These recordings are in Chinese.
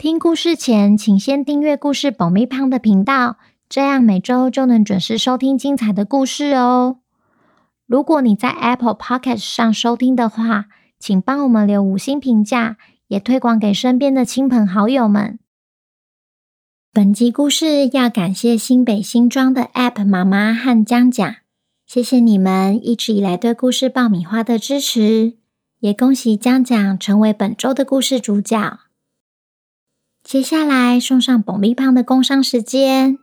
听故事前，请先订阅故事爆米胖的频道，这样每周就能准时收听精彩的故事哦。如果你在 Apple Podcast 上收听的话，请帮我们留五星评价，也推广给身边的亲朋好友们。本集故事要感谢新北新庄的 App 妈妈和江江，谢谢你们一直以来对故事爆米花的支持，也恭喜江江成为本周的故事主角。接下来送上爆米花的工商时间。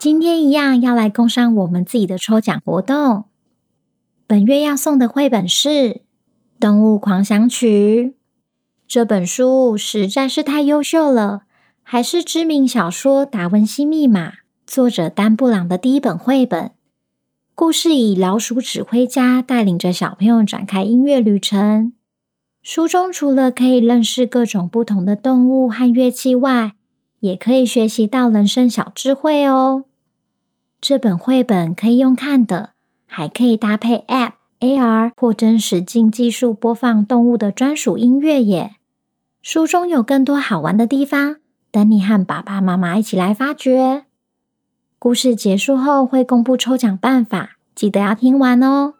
今天一样要来工商我们自己的抽奖活动。本月要送的绘本是《动物狂想曲》。这本书实在是太优秀了，还是知名小说《达文西密码》作者丹布朗的第一本绘本。故事以老鼠指挥家带领着小朋友展开音乐旅程。书中除了可以认识各种不同的动物和乐器外，也可以学习到人生小智慧哦。这本绘本可以用看的，还可以搭配 App、AR 或真实境技术播放动物的专属音乐耶。书中有更多好玩的地方，等你和爸爸妈妈一起来发掘。故事结束后会公布抽奖办法，记得要听完哦。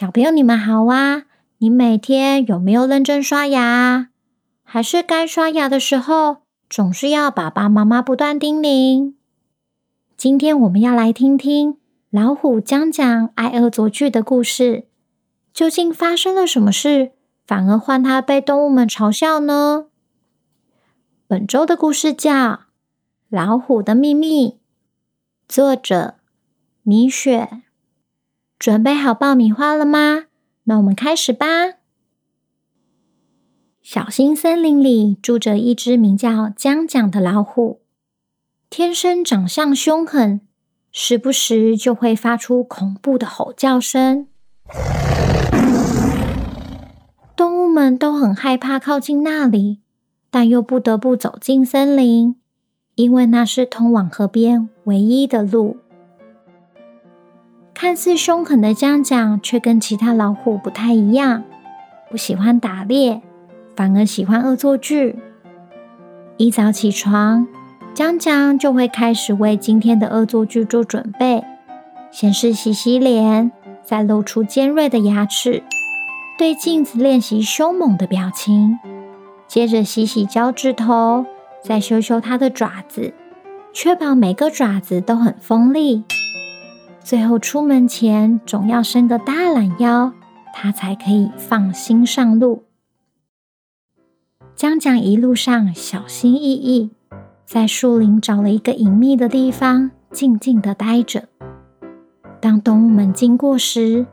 小朋友，你们好啊！你每天有没有认真刷牙？还是该刷牙的时候，总是要爸爸妈妈不断叮咛？今天我们要来听听老虎江江爱恶作剧的故事。究竟发生了什么事，反而换他被动物们嘲笑呢？本周的故事叫《老虎的秘密》，作者米雪。准备好爆米花了吗？那我们开始吧。小新森林里住着一只名叫江江的老虎，天生长相凶狠，时不时就会发出恐怖的吼叫声。动物们都很害怕靠近那里，但又不得不走进森林，因为那是通往河边唯一的路。看似凶狠的江江，却跟其他老虎不太一样，不喜欢打猎，反而喜欢恶作剧。一早起床，江江就会开始为今天的恶作剧做准备。先是洗洗脸，再露出尖锐的牙齿，对镜子练习凶猛的表情。接着洗洗脚趾头，再修修它的爪子，确保每个爪子都很锋利。最后出门前总要伸个大懒腰，他才可以放心上路。江江一路上小心翼翼，在树林找了一个隐秘的地方，静静地待着。当动物们经过时，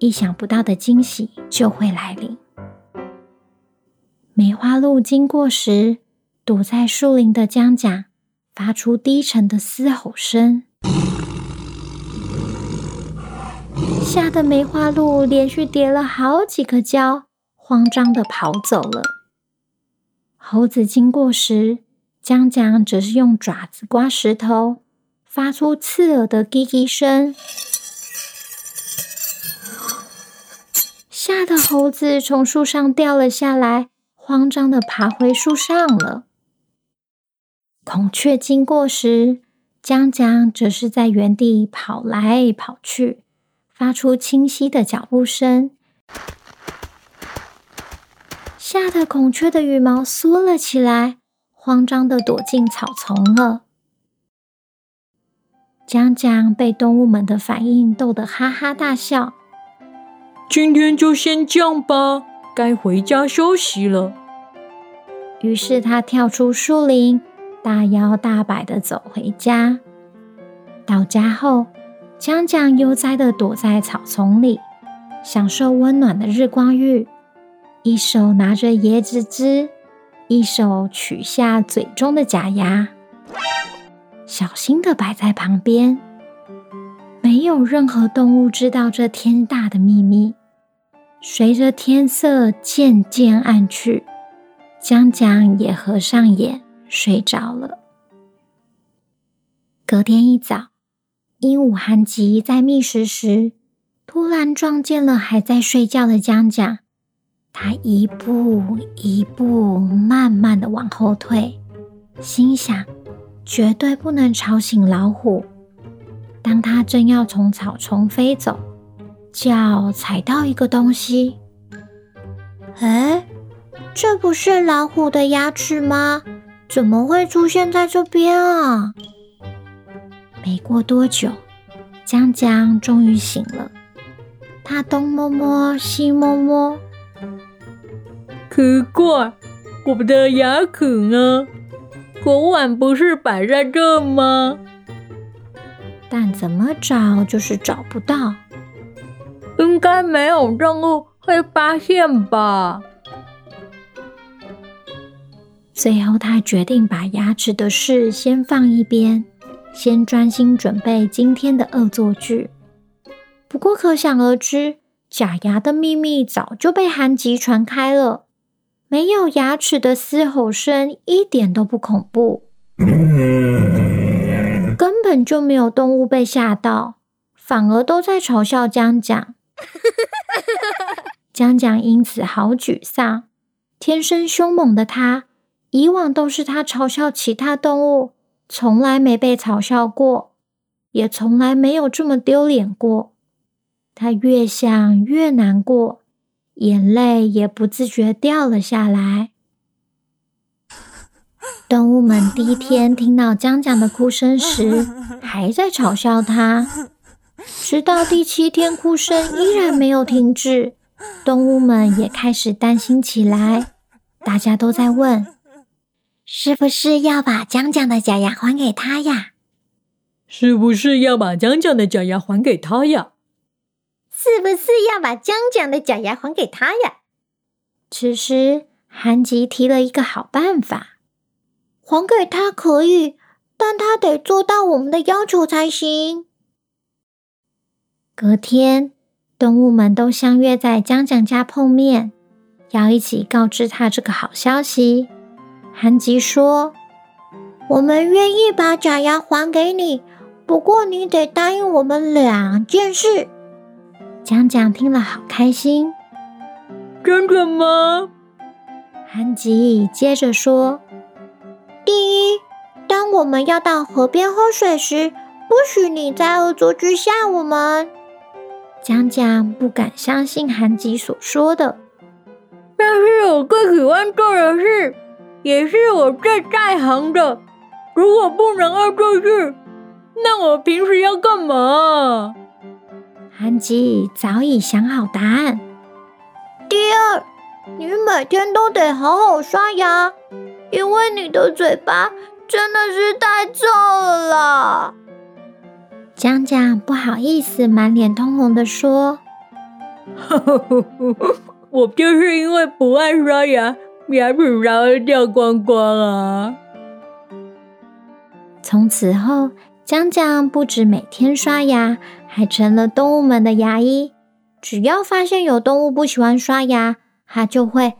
意想不到的惊喜就会来临。梅花鹿经过时，躲在树林的江江发出低沉的嘶吼声。吓得梅花鹿连续跌了好几个跤，慌张的跑走了。猴子经过时，江江则是用爪子刮石头，发出刺耳的“叽叽”声，吓得猴子从树上掉了下来，慌张的爬回树上了。孔雀经过时，江江则是在原地跑来跑去。发出清晰的脚步声，吓得孔雀的羽毛缩了起来，慌张的躲进草丛了。江江被动物们的反应逗得哈哈大笑。今天就先这样吧，该回家休息了。于是他跳出树林，大摇大摆的走回家。到家后，江江悠哉地躲在草丛里，享受温暖的日光浴，一手拿着椰子汁，一手取下嘴中的假牙，小心地摆在旁边。没有任何动物知道这天大的秘密。随着天色渐渐暗去，江江也合上眼睡着了。隔天一早，鹦鹉韩吉在觅食时，突然撞见了还在睡觉的江甲。他一步一步慢慢的往后退，心想绝对不能吵醒老虎。当他正要从草丛飞走，脚踩到一个东西，哎，这不是老虎的牙齿吗？怎么会出现在这边啊？没过多久，江江终于醒了。他东摸摸，西摸摸，奇怪，我的牙齿呢？昨晚不是摆在这吗？但怎么找就是找不到。应该没有动物会发现吧？最后，他决定把牙齿的事先放一边，先专心准备今天的恶作剧。不过，可想而知，假牙的秘密早就被韩吉传开了。没有牙齿的嘶吼声一点都不恐怖，根本就没有动物被吓到，反而都在嘲笑江江。江江因此好沮丧。天生凶猛的他，以往都是他嘲笑其他动物，从来没被嘲笑过，也从来没有这么丢脸过。他越想越难过，眼泪也不自觉掉了下来。动物们第一天听到江江的哭声时，还在嘲笑他，直到第七天哭声依然没有停止，动物们也开始担心起来。大家都在问：是不是要把江江的假牙还给他呀？是不是要把江江的假牙还给他呀？是不是要把江江的假牙还给他呀？此时，韩吉提了一个好办法，还给他可以，但他得做到我们的要求才行。隔天，动物们都相约在江江家碰面，要一起告知他这个好消息。韩吉说：“我们愿意把假牙还给你，不过你得答应我们两件事。”讲讲听了好开心，真的吗？韩吉接着说：“第一，当我们要到河边喝水时，不许你在恶作剧吓我们。”江江不敢相信韩吉所说的，但是我最喜欢做的事，也是我最在行的。如果不能恶作剧，那我平时要干嘛？安吉早已想好答案。第二，你每天都得好好刷牙，因为你的嘴巴真的是太臭了啦。江江不好意思，满脸通红地说：“ 我就是因为不爱刷牙，牙齿然后掉光光啊。”从此后，江江不止每天刷牙，还成了动物们的牙医。只要发现有动物不喜欢刷牙，他就会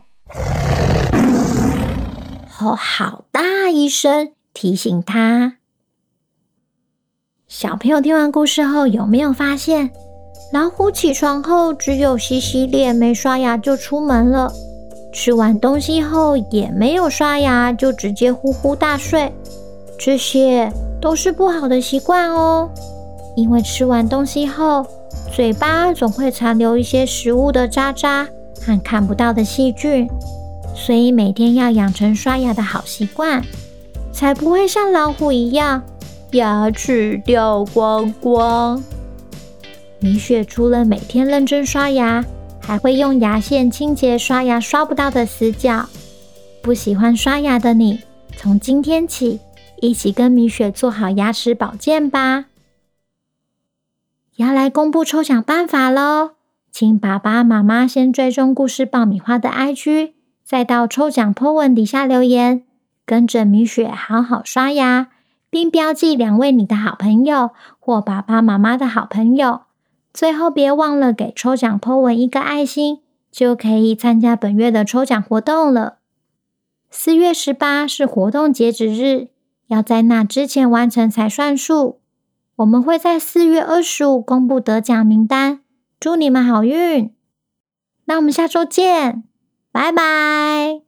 吼好大一声提醒他。小朋友听完故事后，有没有发现，老虎起床后只有洗洗脸，没刷牙就出门了；吃完东西后也没有刷牙，就直接呼呼大睡。这些都是不好的习惯哦，因为吃完东西后，嘴巴总会残留一些食物的渣渣和看不到的细菌，所以每天要养成刷牙的好习惯，才不会像老虎一样牙齿掉光光。米雪除了每天认真刷牙，还会用牙线清洁刷牙刷不到的死角。不喜欢刷牙的你，从今天起，一起跟米雪做好牙齿保健吧！要来公布抽奖办法喽！请爸爸妈妈先追踪故事爆米花的 IG，再到抽奖 po 文底下留言，跟着米雪好好刷牙，并标记两位你的好朋友或爸爸妈妈的好朋友。最后别忘了给抽奖 po 文一个爱心，就可以参加本月的抽奖活动了。四月十八是活动截止日，要在那之前完成才算数。我们会在四月二十五公布得奖名单，祝你们好运！那我们下周见，拜拜。